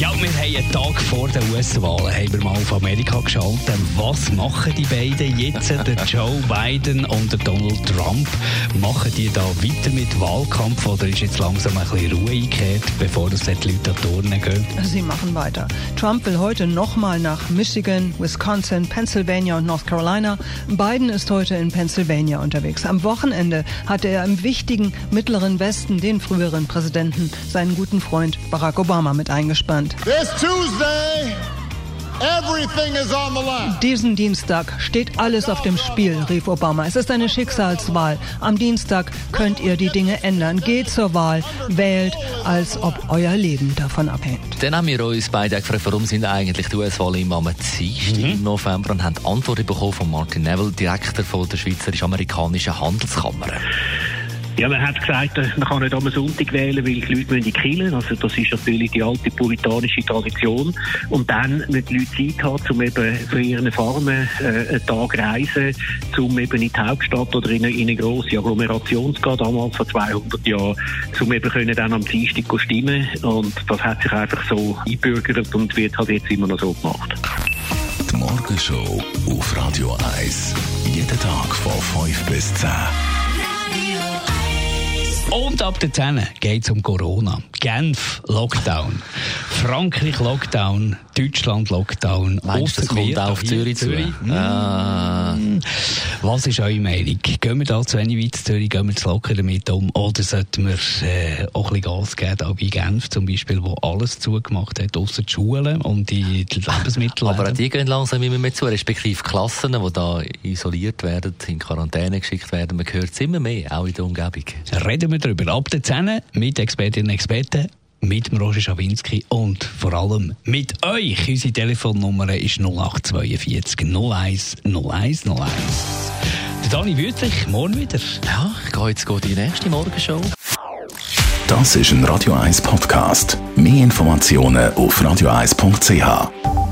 Ja, wir haben einen Tag vor haben wir mal auf Amerika geschaut. Was machen die beiden jetzt, der Joe Biden und der Donald Trump? Machen die da weiter mit Wahlkampf oder ist jetzt langsam ein bisschen Ruhe eingekehrt, bevor das die Leute die Turnen gehen? Sie machen weiter. Trump will heute nochmal nach Michigan, Wisconsin, Pennsylvania und North Carolina. Biden ist heute in Pennsylvania unterwegs. Am Wochenende hatte er im wichtigen Mittleren Westen den früheren Präsidenten, seinen guten Freund Barack Obama, mit eingespannt. This Tuesday, everything is on the line. Diesen Dienstag steht alles auf dem Spiel, rief Obama. Es ist eine Schicksalswahl. Am Dienstag könnt ihr die Dinge ändern. Geht zur Wahl, wählt, als ob euer Leben davon abhängt. Dann haben wir uns beide gefragt, warum sind eigentlich die US-Wahlen immer am Dienstag im November und haben Antworten bekommen von Martin Neville, Direktor von der Schweizerisch-Amerikanischen Handelskammer. Ja, man hat gesagt, man kann nicht am Sonntag wählen, weil die Leute in die Also das ist natürlich die alte puritanische Tradition. Und dann müssen die Leute Zeit haben, um eben von ihren Farmen äh, einen Tag reisen, um eben in die Hauptstadt oder in eine, in eine grosse Agglomeration zu gehen, damals vor 200 Jahren, um eben können dann am Dienstag stimmen Und das hat sich einfach so einbürgert und wird halt jetzt immer noch so gemacht. Die Morgenshow auf Radio 1. Jeden Tag von 5 bis 10. Und ab der 10 geht es um Corona. Genf, Lockdown. Frankreich, Lockdown. Deutschland, Lockdown. Meinst du, das kommt auch auf hier Zürich zu? Ah. Was ist eure Meinung? Gehen wir da zu wenig weit Zürich, gehen wir zu locker damit um? Oder sollten wir äh, auch ein bisschen Gas geben, da bei Genf zum Beispiel, wo alles zugemacht hat, außer die Schulen und die, die Lebensmittel? Aber auch die gehen langsam immer mehr zu, respektive Klassen, die da isoliert werden, in Quarantäne geschickt werden. Man hört es immer mehr, auch in der Umgebung. Reden wir darüber. Ab der 10 mit Expertinnen und Experten, mit dem Roger Schawinski und vor allem mit euch. Unsere Telefonnummer ist 0842 01 01 01. Der Dani Wüthrich, morgen wieder. Ja, ich gehe jetzt in die nächste Morgenshow. Das ist ein Radio 1 Podcast. Mehr Informationen auf radio1.ch.